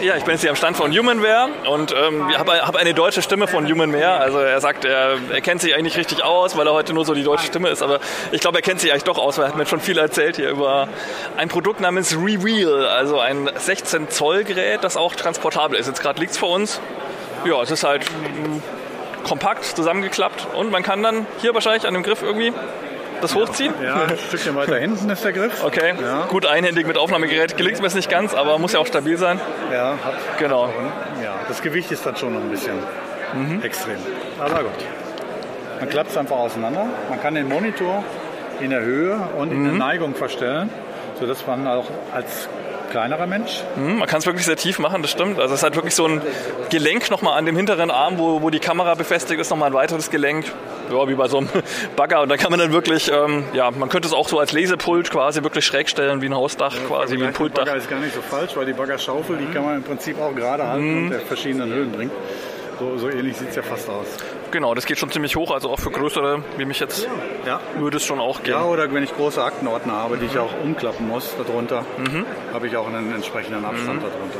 Ja, ich bin jetzt hier am Stand von Humanware und ähm, habe hab eine deutsche Stimme von Humanware. Also er sagt, er, er kennt sich eigentlich richtig aus, weil er heute nur so die deutsche Stimme ist. Aber ich glaube, er kennt sich eigentlich doch aus, weil er hat mir schon viel erzählt hier über ein Produkt namens Reveal, also ein 16 Zoll Gerät, das auch transportabel ist. Jetzt gerade liegt es vor uns. Ja, es ist halt mm, kompakt zusammengeklappt und man kann dann hier wahrscheinlich an dem Griff irgendwie das hochziehen? Ja, ein Stückchen weiter hinten ist der Griff. Okay, Ja. gut einhändig mit Aufnahmegerät. Gelingt mir jetzt nicht ganz, aber muss ja auch stabil sein. Ja, hat, Genau. ja, das Gewicht ist dann schon noch ein bisschen Mhm. extrem. Aber gut. Man klappt es einfach auseinander. Man kann den Monitor in der Höhe und in der Mhm. Neigung verstellen, sodass man auch als kleinerer Mensch Hm, Man kann es wirklich sehr tief machen, das stimmt. Also es hat wirklich so ein Gelenk nochmal an dem hinteren Arm, wo, wo die Kamera befestigt ist, nochmal ein weiteres Gelenk. Ja, wie bei so einem Bagger. Und da kann man dann wirklich, ähm, ja, man könnte es auch so als Lesepult quasi wirklich schräg stellen, wie ein Hausdach quasi, wie ein Pultdach. Bagger ist gar nicht so falsch, weil die Baggerschaufel, die kann man im Prinzip auch gerade halten Mhm. und der verschiedenen Höhen bringen. So, so ähnlich sieht es ja fast aus. Genau, das geht schon ziemlich hoch, also auch für größere, wie mich jetzt, Ja. würde es schon auch gehen. Ja, oder wenn ich große Aktenordner habe, die ich auch umklappen muss darunter, Mhm. habe ich auch einen entsprechenden Abstand darunter.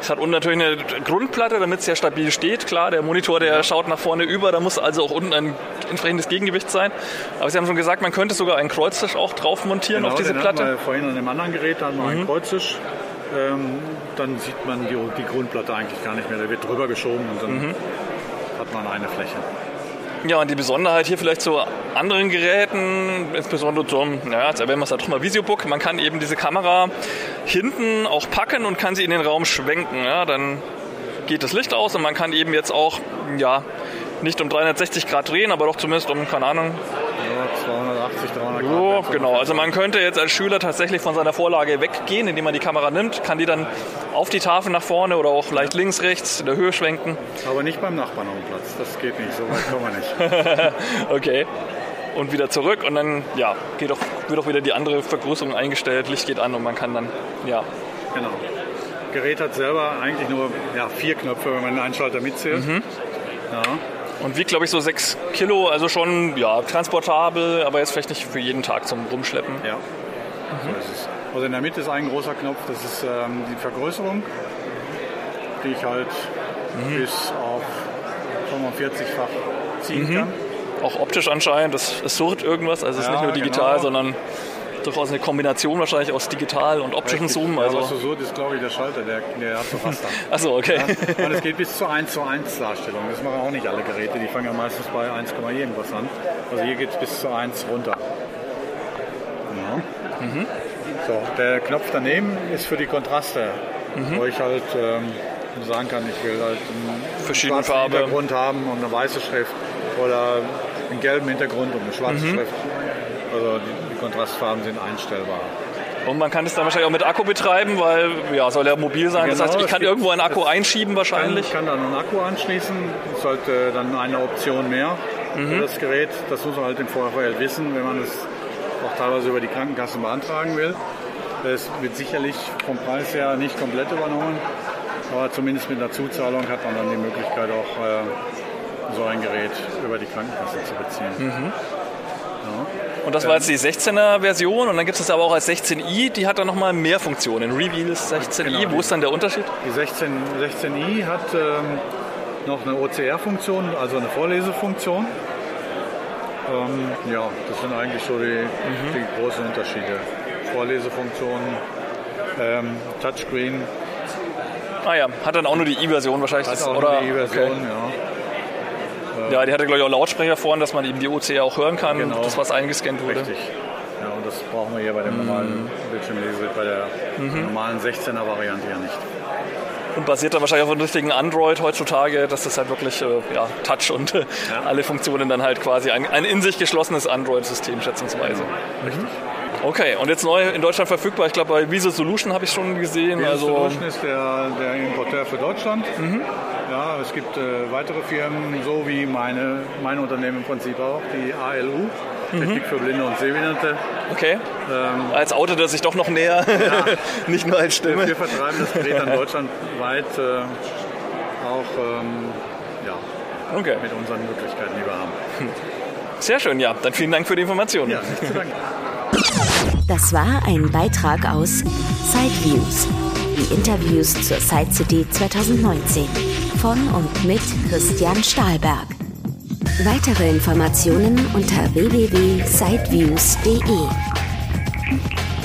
Es hat unten natürlich eine Grundplatte, damit es ja stabil steht. Klar, der Monitor, der schaut nach vorne über, da muss also auch unten ein entsprechendes Gegengewicht sein. Aber Sie haben schon gesagt, man könnte sogar einen Kreuztisch auch drauf montieren auf diese Genau, den hatten Platte. wir vorhin an dem anderen Gerät, da haben wir einen Kreuztisch. Ähm, dann sieht man die, die Grundplatte eigentlich gar nicht mehr. Der wird drüber geschoben und dann Mhm. hat man eine Fläche. Ja, und die Besonderheit hier vielleicht zu anderen Geräten, insbesondere zum, ja, jetzt erwähnen wir es halt doch mal Visiobook, man kann eben diese Kamera hinten auch packen und kann sie in den Raum schwenken. Ja, dann geht das Licht aus und man kann eben jetzt auch, ja, nicht um 360 Grad drehen, aber doch zumindest um, keine Ahnung, Ja, 280, 300 Grad. wär's genau. Also man könnte jetzt als Schüler tatsächlich von seiner Vorlage weggehen, indem man die Kamera nimmt, kann die dann auf die Tafel nach vorne oder auch leicht links, rechts in der Höhe schwenken. Aber nicht beim Nachbarn auf dem Platz. Das geht nicht, so weit kommen wir nicht. Okay. Und wieder zurück und dann ja, geht auch, wird auch wieder die andere Vergrößerung eingestellt, Licht geht an und man kann dann, ja. genau. Gerät hat selber eigentlich nur ja, vier Knöpfe, wenn man den Einschalter mitzählt. Mhm. Ja. Und wiegt, glaube ich, so 6 Kilo, also schon ja, transportabel, aber jetzt vielleicht nicht für jeden Tag zum Rumschleppen. Ja, so ist es. Also in der Mitte ist ein großer Knopf, das ist ähm, die Vergrößerung, die ich halt Mhm. bis auf 45-fach ziehen kann. Auch optisch anscheinend, das, es surrt irgendwas, also es ist Ja, nicht nur digital, genau. sondern durchaus eine Kombination wahrscheinlich aus digital und optischen Richtig. Zoom. Ja, was Also, so surrt ist, glaube ich, der Schalter, der, der hat so achso, okay. Ja, und es geht bis zur 1 zu 1 Darstellung. Das machen auch nicht alle Geräte. Die fangen ja meistens bei 1, irgendwas an. Also hier geht es bis zu 1 runter. Ja. Mhm. So, der Knopf daneben ist für die Kontraste, Mhm. wo ich halt ähm, sagen kann, ich will halt einen Verschiedene Farbe. Hintergrund haben und eine weiße Schrift oder einen gelben Hintergrund und eine schwarze Mhm. Schrift. Also Kontrastfarben sind einstellbar. Und man kann es dann wahrscheinlich auch mit Akku betreiben, weil ja, soll ja mobil sein. das Genau, heißt, ich kann irgendwo einen Akku einschieben wahrscheinlich. Ich kann dann einen Akku anschließen. Das ist halt äh, dann eine Option mehr Mhm. für das Gerät. Das muss man halt im Vorfeld wissen, wenn man es auch teilweise über die Krankenkassen beantragen will. Es wird sicherlich vom Preis her nicht komplett übernommen, aber zumindest mit einer Zuzahlung hat man dann die Möglichkeit auch äh, so ein Gerät über die Krankenkasse zu beziehen. Und das war jetzt die 16er Version und dann gibt es aber auch als 16i, die hat dann nochmal mehr Funktionen. Reveal ist 16i, Genau, wo die- ist dann der Unterschied? Die 16, 16i hat ähm, noch eine OCR-Funktion, also eine Vorlesefunktion. Ähm, ja, das sind eigentlich so die, die großen Unterschiede. Vorlesefunktion, ähm, Touchscreen, Ah ja, hat dann auch nur die i-Version wahrscheinlich. hat das- auch oder, eine E-Version, okay. ja. Ja, die hatte glaube ich auch Lautsprecher vorne, dass man eben die OCR auch hören kann, Genau. das was eingescannt wurde. Richtig. Ja, und das brauchen wir hier bei dem normalen Bildschirmlese, bei der normalen 16er Variante ja nicht. Und basiert dann wahrscheinlich auf einem richtigen Android heutzutage, dass das halt wirklich äh, ja, Touch und äh, alle Funktionen dann halt quasi ein, ein in sich geschlossenes Android-System schätzungsweise. Richtig. Okay, und jetzt neu in Deutschland verfügbar. Ich glaube, bei Visa Solution habe ich schon gesehen. Visa also, Solution ist der, der Importeur für Deutschland. Mhm. Ja, es gibt äh, weitere Firmen, so wie meine, mein Unternehmen im Prinzip auch, die ALU. Technik für Blinde und Sehbehinderte. Okay. Ähm, als outet er sich doch noch näher, ja. nicht nur als Stimme. Wir vertreiben das Gerät dann deutschlandweit äh, auch ähm, ja, okay. mit unseren Möglichkeiten, die wir haben. Sehr schön, ja. Dann vielen Dank für die Information. Ja, nicht zu danken. Das war ein Beitrag aus Sideviews, die Interviews zur Side City 2019 von und mit Christian Stahlberg. Weitere Informationen unter www.sideviews.de.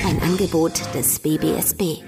Ein Angebot des BBSB.